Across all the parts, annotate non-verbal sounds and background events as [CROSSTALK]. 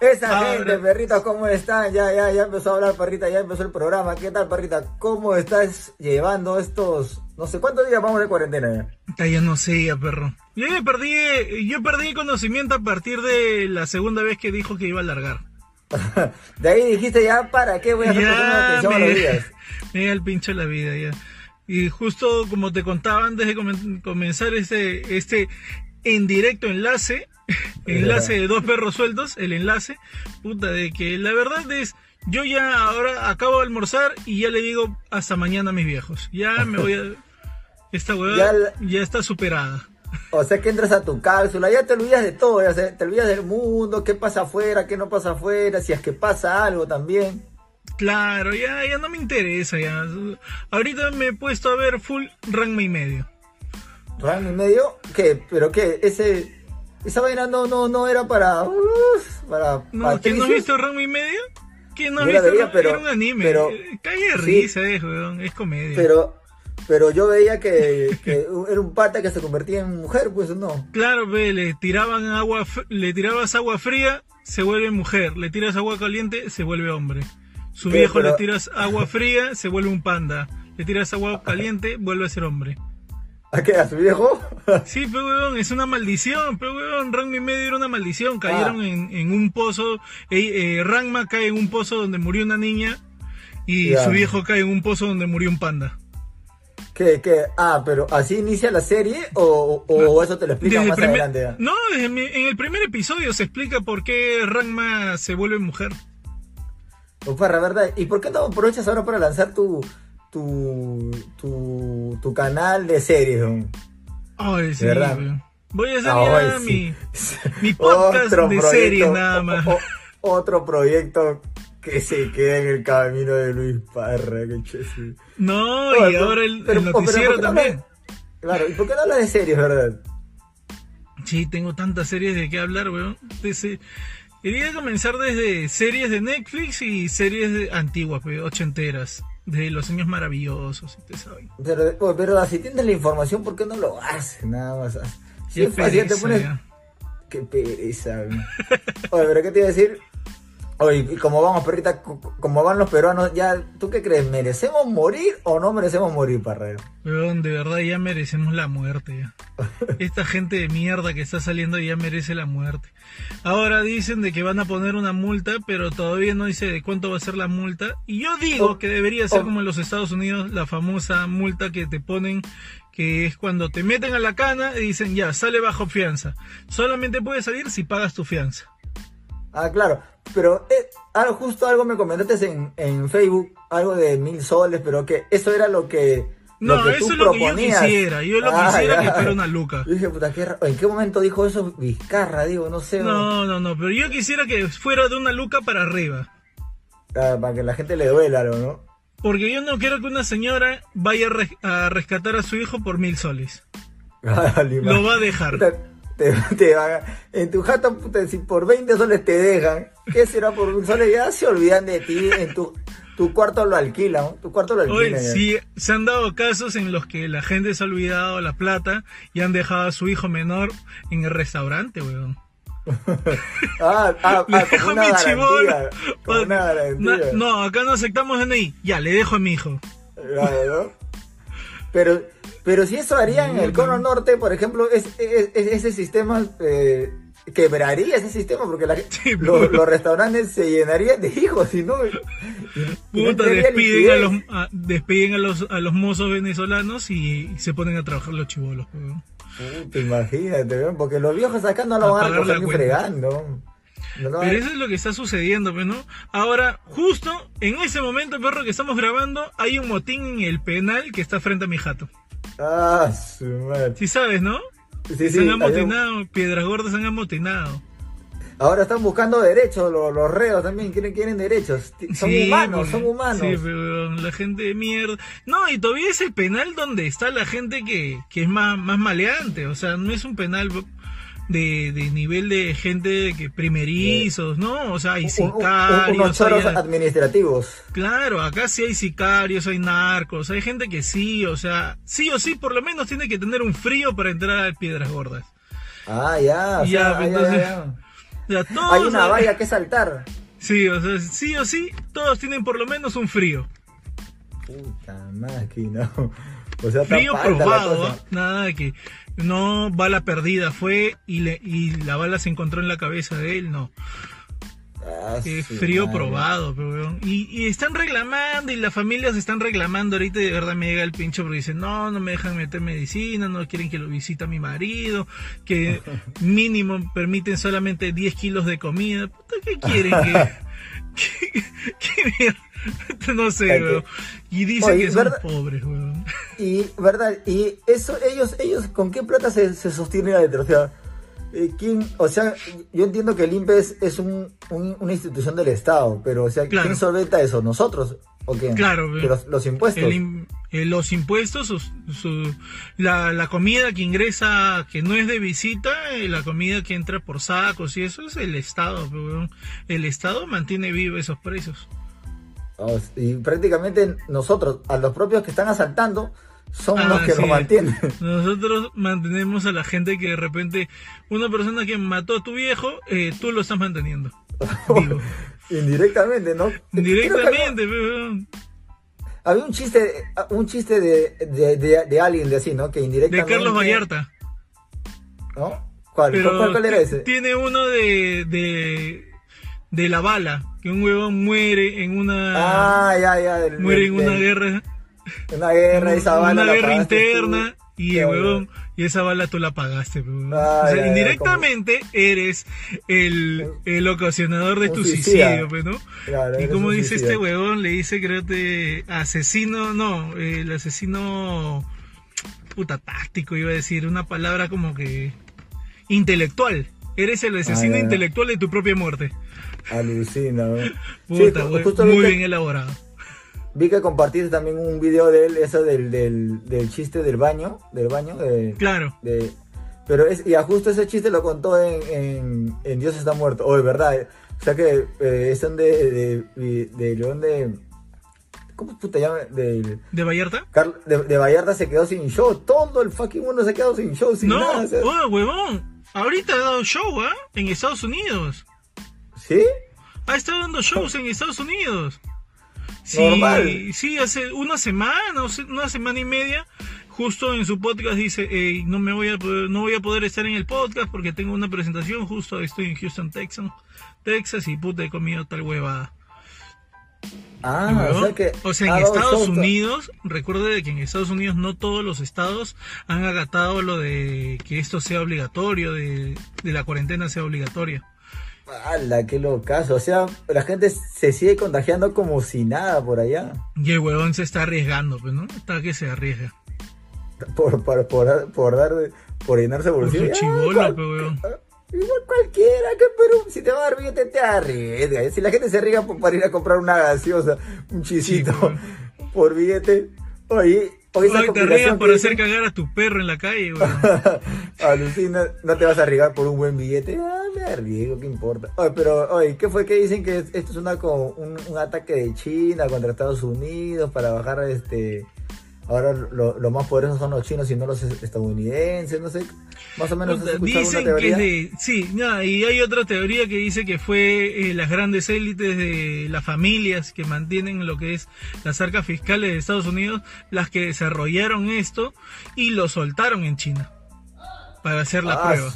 Esa gente, perrita, ¿cómo están? Ya, ya, ya empezó a hablar, perrita, ya empezó el programa. ¿Qué tal, perrita? ¿Cómo estás llevando estos, no sé, cuántos días vamos de cuarentena ya? Ya no sé, ya, perro. Yo perdí, yo perdí conocimiento a partir de la segunda vez que dijo que iba a largar. [LAUGHS] de ahí dijiste, ya, ¿para qué voy a hacer atención a los días? [LAUGHS] Me da el pincho la vida, ya. Y justo como te contaba antes de comenzar este, este en directo enlace, enlace de dos perros sueltos, el enlace, puta, de que la verdad es, yo ya ahora acabo de almorzar y ya le digo hasta mañana a mis viejos. Ya me voy a... [LAUGHS] Esta hueá ya, está superada. O sea que entras a tu cápsula, ya te olvidas de todo, ya te olvidas del mundo, qué pasa afuera, qué no pasa afuera, si es que pasa algo también. Claro, ya, ya no me interesa, ya. Ahorita me he puesto a ver full rank y medio. ¿Rank y medio? ¿Qué? ¿Pero qué? Ese esa vaina no, no, no era para. para no, ¿Que no has visto Ranma y medio? ¿Que no has visto? Veía, pero, era un anime. Pero, Calle risa, eh, es comedia. Pero, pero yo veía que, que, era un pata que se convertía en mujer, pues no. Claro, ve, le tiraban agua, le tirabas agua fría, se vuelve mujer. Le tiras agua caliente, se vuelve hombre. Su viejo le tiras agua fría, se vuelve un panda. Le tiras agua [LAUGHS] caliente, vuelve a ser hombre. ¿A qué? ¿A su viejo? [LAUGHS] sí, pero weón, es una maldición, pero weón, Ranma y medio era una maldición. Cayeron ah. en, en, un pozo, eh, eh cae en un pozo donde murió una niña y su viejo cae en un pozo donde murió un panda. ¿Qué, qué? Ah, pero ¿así inicia la serie o, o eso te lo explica más adelante? No, en el primer episodio se explica por qué Ranma se vuelve mujer. Ufarra, ¿verdad? ¿Y por qué no aprovechas ahora para lanzar tu, tu, tu, tu canal de series, Ay, sí, ¿verdad? Voy a hacer mi, mi [LAUGHS] podcast de series nada más. otro proyecto que se queda en el camino de Luis Parra. Que no, y ahora el, noticiero también. claro, ¿y por qué no hablas de series, verdad? Sí, tengo tantas series de qué hablar, weón. Quería comenzar desde series de Netflix y series de antiguas, ochenteras de los años maravillosos, te Pero, pero si tienes la información, ¿por qué no lo haces? Nada más. Si es fácil, te pones... Qué pereza. Oye, pero ¿qué te iba a decir? Oye, y como vamos, perrita, como van los peruanos, ya, ¿tú qué crees? ¿Merecemos morir o no merecemos morir, Parrero? De verdad ya merecemos la muerte ya. [LAUGHS] Esta gente de mierda que está saliendo ya merece la muerte. Ahora dicen de que van a poner una multa, pero todavía no dice de cuánto va a ser la multa. Y yo digo oh, que debería ser oh. como en los Estados Unidos, la famosa multa que te ponen que es cuando te meten a la cana y dicen ya, sale bajo fianza. Solamente puedes salir si pagas tu fianza. Ah, claro. Pero eh, algo, justo algo me comentaste en, en Facebook, algo de mil soles, pero que eso era lo que... No, eso es lo que yo quisiera. Yo lo ah, quisiera que fuera una luca. dije, puta, ¿qué, ¿en qué momento dijo eso Vizcarra? Digo, no sé. No, no, no, pero yo quisiera que fuera de una luca para arriba. Ah, para que la gente le duela, ¿no? Porque yo no quiero que una señora vaya a, rescatar a su hijo por mil soles. [LAUGHS] lo va a dejar te, en tu jato, si por 20 soles te dejan, ¿qué será por un sol? Ya se olvidan de ti, en tu, tu cuarto lo alquilan, tu cuarto lo alquilan. sí, se han dado casos en los que la gente se ha olvidado la plata y han dejado a su hijo menor en el restaurante, weón. [LAUGHS] ah, ah, ah como una garantía, como una No, acá no aceptamos DNI. Ya, le dejo a mi hijo. Claro, Pero pero si eso haría en el cono norte, por ejemplo, es, ese sistema eh, quebraría ese sistema porque [LAUGHS] los, restaurantes se llenarían de hijos, y no. Puta, despiden, a los, despiden a los, a los mozos venezolanos y, se ponen a trabajar los chivolos. imagínate, porque los viejos acá no lo van a coger ni fregando. pero eso es lo que está sucediendo, ¿no? Ahora, justo en ese momento, perro, que estamos grabando, hay un motín en el penal que está frente a mi jato. Ah, su madre. Sí sabes, ¿no? Sí, se han amotinado, Piedras Gordas se han amotinado. Ahora están buscando derechos, los, reos también quieren, quieren derechos. Son humanos, son humanos. Sí, pero la gente de mierda. No, y todavía es el penal donde está la gente que, que es más, más maleante. O sea, no es un penal de, de nivel de gente que primerizos, ¿no? O sea, hay sicarios. Unos administrativos. Claro, acá sí hay sicarios, hay narcos, hay gente que sí, o sea, sí o sí, por lo menos tiene que tener un frío para entrar a Piedras Gordas. Ah, ya, ya, ya, Hay una valla que saltar. Sí, o sea, sí o sí, todos tienen por lo menos un frío. Puta máquina. O sea, frío probado, nada que no bala perdida fue y, le, y la bala se encontró en la cabeza de él, no. Ah, frío probado, y, y, están reclamando y las familias están reclamando ahorita de verdad me llega el pincho porque dicen, no, no me dejan meter medicina, no quieren que lo visita mi marido, que [LAUGHS] mínimo permiten solamente 10 kilos de comida. ¿Qué quieren. [LAUGHS] ¿Qué, [LAUGHS] no sé, Y dicen que son pobres, weón. Y, ¿verdad? Y eso, ellos, ellos, ¿con qué plata se, se sostienen adentro? O sea, eh, ¿quién, o sea, yo entiendo que el INPE es, un, una institución del Estado, pero, o sea, ¿quién solventa eso? ¿Nosotros? ¿O quién? Claro, los, impuestos. Eh, los impuestos, su, la, la, comida que ingresa, que no es de visita, eh, la comida que entra por sacos y eso es el Estado. el Estado mantiene vivos esos precios. y prácticamente nosotros, a los propios que están asaltando, son los que lo mantienen. Nosotros mantenemos a la gente que de repente, una persona que mató a tu viejo, eh, tú lo estás manteniendo. [LAUGHS] Indirectamente, ¿no? Indirectamente, Había un chiste, un chiste de, de, alguien de así, ¿no? Que indirectamente. De Carlos Vallarta. ¿No? ¿Cuál? ¿Cuál, era ese? Tiene uno de, de, de la bala, que un huevón muere en una. Ah, ya, ya. muere en una guerra una guerra, esa bala. Una guerra interna. Y, y esa bala tú la pagaste, o sea, indirectamente eres el, el ocasionador de tu suicidio, ¿no? y como dice este huevón, le dice, creo que asesino, no, el asesino puta táctico, iba a decir, una palabra como que intelectual. Eres el asesino intelectual de tu propia muerte. Alucina, [LAUGHS] Puta, muy bien elaborado. Vi que compartiste también un video de él, eso del, del, del chiste del baño, del baño. De, claro. De, pero es, y justo ese chiste lo contó en, en, Dios está muerto, o de verdad. O sea que eh, es donde, de, de, León de... ¿Cómo puta llama? De, ¿De Vallarta? de, de, Vallarta se quedó sin show. Todo el fucking mundo se quedó sin show, sin no, nada. No, huevón. Ahorita ha dado show, ¿ah? En Estados Unidos. ¿Sí? Ha estado dando [LAUGHS] shows en Estados Unidos. Sí, Normal. Sí, hace una semana, una semana y media, justo en su podcast dice, no me voy a poder, no voy a poder estar en el podcast porque tengo una presentación, justo estoy en Houston, Texas, Texas y puta he comido tal huevada. Ah, o sea que. O sea, en Estados Unidos, recuerde que en Estados Unidos no todos los estados han agatado lo de que esto sea obligatorio, de, de la cuarentena sea obligatoria. ¡Hala, qué locazo! O sea, la gente se sigue contagiando como si nada por allá. Y el huevón se está arriesgando, pues, ¿no? Está que se arriesga. Por, por, por, por dar, por llenarse bolsillo. Por pues, huevón. Igual cualquiera, que pero si te va a dar billete te arriesga. Si la gente se arriesga para ir a comprar una gaseosa, un chisito por billete, oye, Hoy te arriesgas por hacer cagar a tu perro en la calle, güey. [LAUGHS] Alucina, no te vas a arriesgar por un buen billete. Ah, me arriesgo, ¿qué importa? Oye, pero, oye, ¿qué fue que dicen que esto es una, un, un ataque de China contra Estados Unidos para bajar este ahora lo, más poderosos son los chinos y no los estadounidenses, no sé, más o menos. Dicen que de, sí, y hay otra teoría que dice que fue eh, las grandes élites de las familias que mantienen lo que es las arcas fiscales de Estados Unidos, las que desarrollaron esto y lo soltaron en China para hacer la ah, prueba.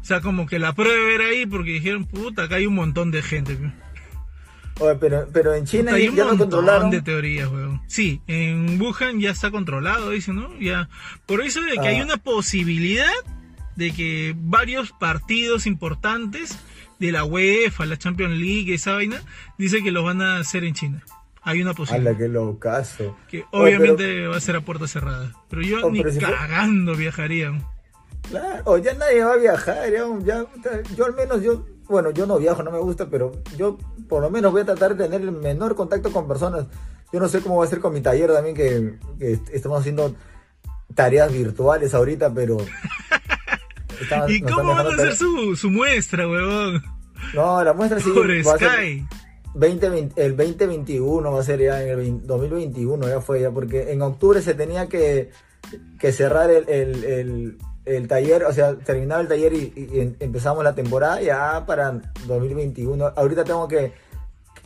O sea, como que la prueba era ahí porque dijeron, puta, acá hay un montón de gente pero, pero en China hay ya un controlaron. de teorías, weón. Sí, en Wuhan ya está controlado, dice, ¿no? Ya. Por eso de que hay ah. una posibilidad de que varios partidos importantes de la UEFA, la Champions League, esa vaina, dice que lo van a hacer en China. Hay una posibilidad. ¡Hala, qué locazo! Que obviamente va a ser a puerta cerrada. Pero yo ni cagando viajaría. Claro, ya nadie va a viajar, ya, yo al menos yo bueno, yo no viajo, no me gusta, pero yo por lo menos voy a tratar de tener el menor contacto con personas. Yo no sé cómo va a ser con mi taller también, que, estamos haciendo tareas virtuales ahorita, pero... [LAUGHS] ¿Y cómo van a hacer su, muestra, huevón? No, la muestra sí. Por Sky. 20, el 2021 va a ser ya en el 2021, ya fue ya, porque en octubre se tenía que, que cerrar el, el taller, o sea, terminaba el taller y, empezamos la temporada ya para 2021. Ahorita tengo que,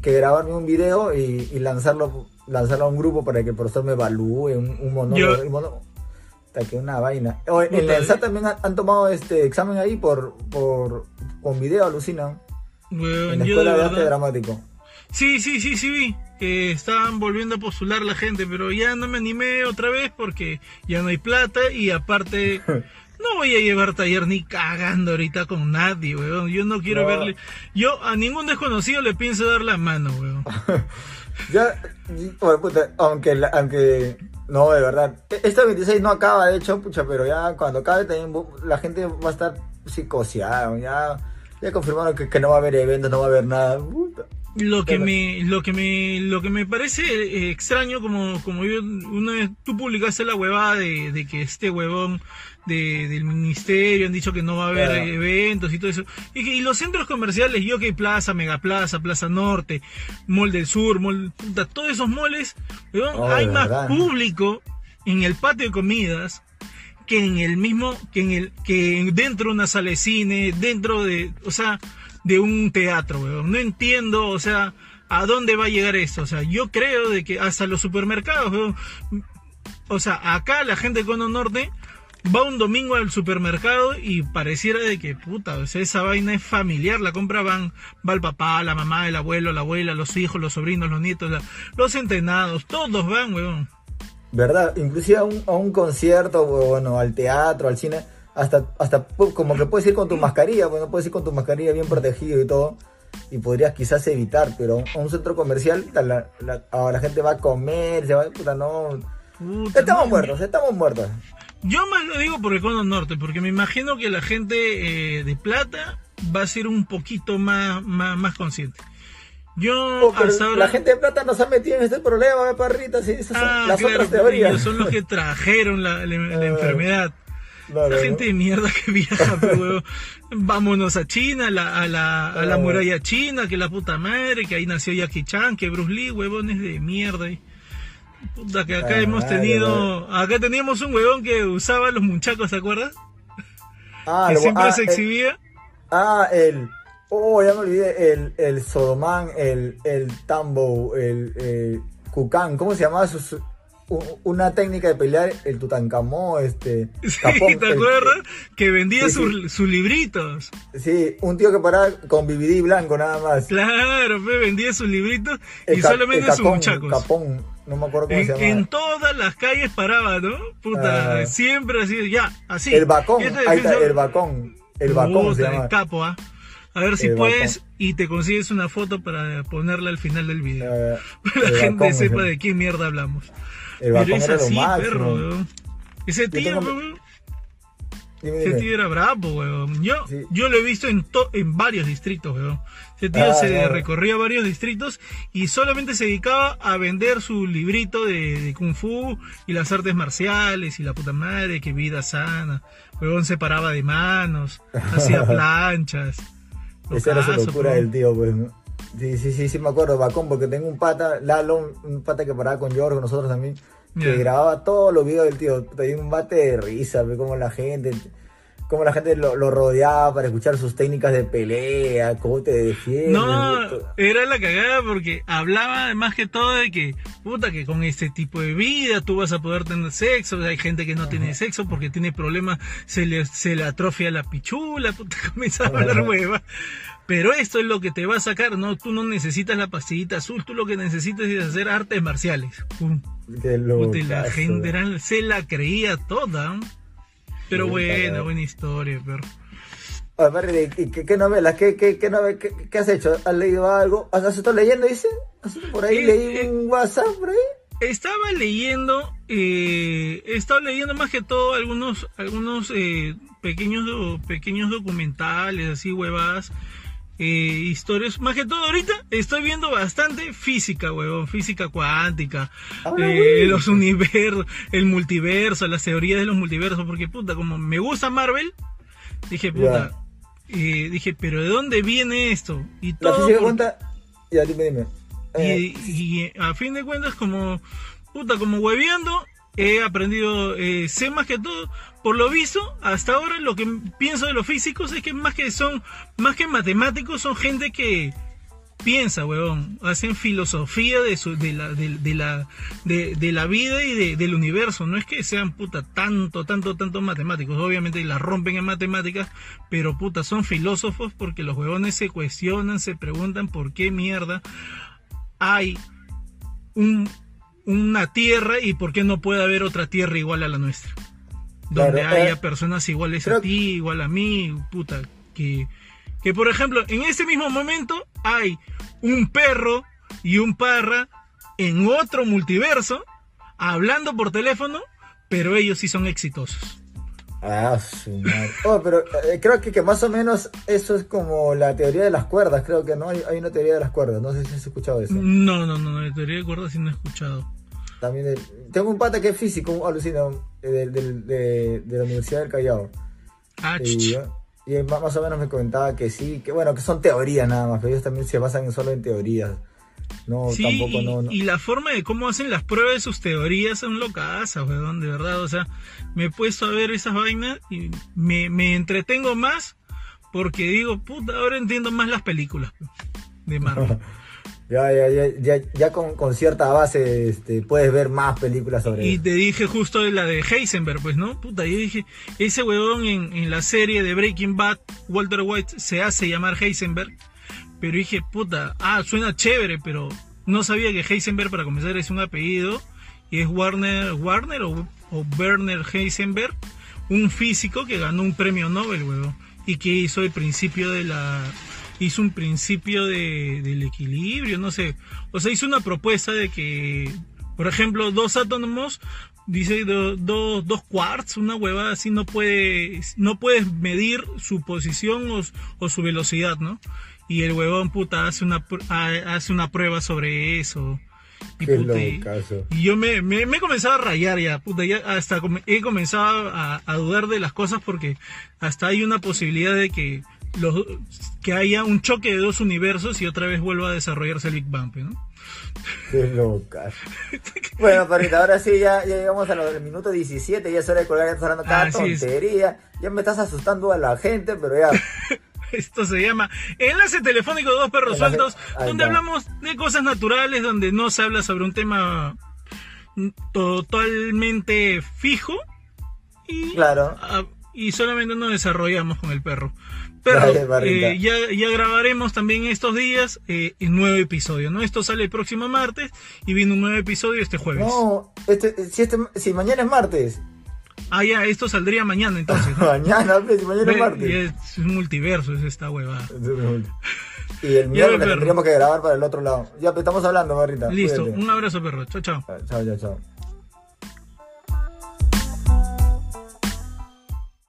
que grabarme un video y, lanzarlo lanzarlo a un grupo para que el profesor me evalúe un, un monólogo. que una vaina. en la ENSA también han, tomado este examen ahí por, por con video, alucinan. en la escuela de, arte dramático. Sí, sí, sí, sí vi que estaban volviendo a postular la gente, pero ya no me animé otra vez porque ya no hay plata y aparte [LAUGHS] no voy a llevar taller ni cagando ahorita con nadie, weón. Yo no quiero verle, yo a ningún desconocido le pienso dar la mano, weón. [LAUGHS] ya, puta, aunque, aunque, no, de verdad, este 26 no acaba, de hecho, pucha, pero ya cuando acabe también la gente va a estar psicoseada, ya, ya confirmaron que, que no va a haber eventos, no va a haber nada. Lo que me, lo que me, lo que me parece eh, extraño, como, como yo, una vez tú publicaste la huevada de, que este huevón de, del ministerio han dicho que no va a haber eventos y todo eso. Y, los centros comerciales, yo que Plaza, Megaplaza, Plaza Norte, Mall del Sur, Mall, todos esos moles, oh, hay más público en el patio de comidas que en el mismo, que en el, que dentro de una sala de cine, dentro de, o sea, de un teatro, weón. No entiendo, o sea, a dónde va a llegar esto. O sea, yo creo de que hasta los supermercados, weón. O sea, acá la gente de Cono Norte va un domingo al supermercado y pareciera de que, puta, o sea, esa vaina es familiar. La compra van, va el papá, la mamá, el abuelo, la abuela, los hijos, los sobrinos, los nietos, los entrenados, todos van, weón. ¿Verdad? Inclusive a un, a un concierto, bueno, al teatro, al cine hasta, hasta como que puedes ir con tu mascarilla, bueno, puedes ir con tu mascarilla bien protegido y todo, y podrías quizás evitar, pero a un centro comercial, la, la, gente va a comer, se va, puta, no. estamos muertos, estamos muertos. Yo más lo digo por el cono norte, porque me imagino que la gente eh, de plata va a ser un poquito más, más, consciente. Yo oh, La gente de plata nos ha metido en este problema, parrita, sí, esas son ah, las otras teorías. Son los que trajeron la, la [LAUGHS] ah. enfermedad la gente de mierda que [LAUGHS] viaja, pero vámonos a China, a, la, a la muralla china, que la puta madre, que ahí nació Jackie Chan, que Bruce Lee, huevones de mierda. Puta, que acá hemos tenido, acá teníamos un huevón que usaba los muchachos, ¿te acuerdas? Ah, que siempre ah, se exhibía. ah, el, oh, ya me olvidé, el, el Sodomán, el, el Tambo, el, el Cucán, ¿cómo se llamaba su una técnica de pelear el Tutankamón, este... Capón, ¿te acuerdas? que vendía sus, libritos. Sí, un tío que paraba con BBD blanco nada más. Claro, vendía sus libritos y solamente sus muchachos. Capón, no me acuerdo cómo en, se llama. En todas las calles paraba, ¿no? Puta, ah. siempre así, ya, así. El bacón, ahí está, el bacón. El bacón se llama. capo, ¿ah? A ver si puedes y te consigues una foto para ponerla al final del video. Ah, [LAUGHS] para la gente sepa de qué mierda hablamos. Pero es así, perro, Ese tío, Ese tío era bravo, weón. Yo, yo lo he visto en, en varios distritos, weón. Ese tío ah, se recorría varios distritos y solamente se dedicaba a vender su librito de, Kung Fu y las artes marciales y la puta madre, que vida sana. Weón se paraba de manos, hacía [LAUGHS] planchas. Esa era su locura del tío, pues, Sí, sí, sí, sí, me acuerdo, Bacón, porque tengo un pata, Lalo, un pata que paraba con George, nosotros también, que grababa todos los videos del tío. Tenía un bate de risa, ve como la gente, como la gente lo, rodeaba para escuchar sus técnicas de pelea, cómo te defiendes. No, era la cagada porque hablaba más que todo de que, puta, que con este tipo de vida tú vas a poder tener sexo. Hay gente que no tiene sexo porque tiene problemas, se le, se le atrofia la pichula, puta, [LAUGHS] comenzaba a hablar hueva. Pero esto es lo que te va a sacar, no, tú no necesitas la pastillita azul, tú lo que necesitas es hacer artes marciales. Pum. la gente se la creía toda. Pero buena, buena historia, pero. Oye, ¿qué, qué novelas? ¿Qué, qué, qué, qué, has hecho? ¿Has leído algo? ¿Has estado leyendo, dice? Por ahí eh, leí eh, un WhatsApp, por ahí. Estaba leyendo, eh, he estado leyendo más que todo algunos, algunos eh, pequeños, pequeños documentales, así huevadas eh, historias. Más que todo ahorita estoy viendo bastante física, huevón, física cuántica, eh, los universos, el multiverso, las teorías de los multiversos, porque puta, como me gusta Marvel, dije, puta, eh, dije, pero ¿de dónde viene esto? Y todo... Ya, dime, dime. Y, y, a fin de cuentas, como, puta, como hueveando, he aprendido, sé más que todo, por lo visto, hasta ahora lo que pienso de los físicos es que más que son, más que matemáticos, son gente que piensa, weón, hacen filosofía de, la, de, la, de, la vida y del universo, no es que sean puta tanto, tanto, tanto matemáticos, obviamente la rompen en matemáticas, pero puta, son filósofos porque los huevones se cuestionan, se preguntan por qué mierda hay un, una tierra y por qué no puede haber otra tierra igual a la nuestra. Donde haya eh, personas iguales a ti, igual a mí, puta, que, que por ejemplo, en ese mismo momento hay un perro y un parra en otro multiverso hablando por teléfono, pero ellos sí son exitosos. Ah, su madre. Oh, pero eh, creo que, que, más o menos eso es como la teoría de las cuerdas, creo que no hay, hay una teoría de las cuerdas, no sé si has escuchado eso. No, no, no, la teoría de cuerdas sí no he escuchado. También tengo un pata que es físico, un alucinado, de, de, de, la Universidad del Callao. Ah, y, y, más o menos me comentaba que sí, que bueno, que son teorías nada más, pero ellos también se basan solo en teorías. No, tampoco, no, Y la forma de cómo hacen las pruebas de sus teorías son locas, weón, de verdad. O sea, me he puesto a ver esas vainas y me, me entretengo más porque digo, puta, ahora entiendo más las películas de Marvel. [LAUGHS] Ya, ya, ya, ya, ya con, con, cierta base este, puedes ver más películas sobre Y te dije justo de la de Heisenberg, pues, ¿no? Puta, yo dije, ese huevón en, en la serie de Breaking Bad, Walter White, se hace llamar Heisenberg. Pero dije, puta, ah, suena chévere, pero no sabía que Heisenberg, para comenzar, es un apellido. Y es Warner, Warner o, o Werner Heisenberg, un físico que ganó un premio Nobel, huevón. Y que hizo el principio de la hizo un principio de, del equilibrio, no sé. O sea, hizo una propuesta de que, por ejemplo, dos átomos, dice dos quarks, una hueva así, no, puede, no puedes medir su posición o, su velocidad, ¿no? Y el huevón puta hace una, hace una prueba sobre eso. Y, y, yo me, me, me, he comenzado a rayar ya, puta, ya hasta he comenzado a, a, dudar de las cosas porque hasta hay una posibilidad de que los, que haya un choque de dos universos y otra vez vuelva a desarrollarse el Big Bang, ¿no? Qué loca. bueno, Parita, ahora sí, ya, ya llegamos a lo del minuto 17, ya es hora de colgar, ya estás hablando cada tontería. Ya me estás asustando a la gente, pero ya. [LAUGHS] Esto se llama Enlace Telefónico de Dos Perros Sueltos, donde hablamos de cosas naturales, donde no se habla sobre un tema totalmente fijo. Y, claro. Y solamente nos desarrollamos con el perro. Pero eh, ya, ya, grabaremos también estos días eh, un nuevo episodio, ¿no? Esto sale el próximo martes y viene un nuevo episodio este jueves. No, este, si, este, si mañana es martes. Ah, ya, esto saldría mañana entonces. [LAUGHS] mañana, pues, si mañana es martes. Es, un multiverso, es esta huevada. y el miércoles tendríamos que grabar para el otro lado. Ya, pues, estamos hablando, Barrita. Listo, un abrazo, perro. Chao, chao. Chao, chao, chao.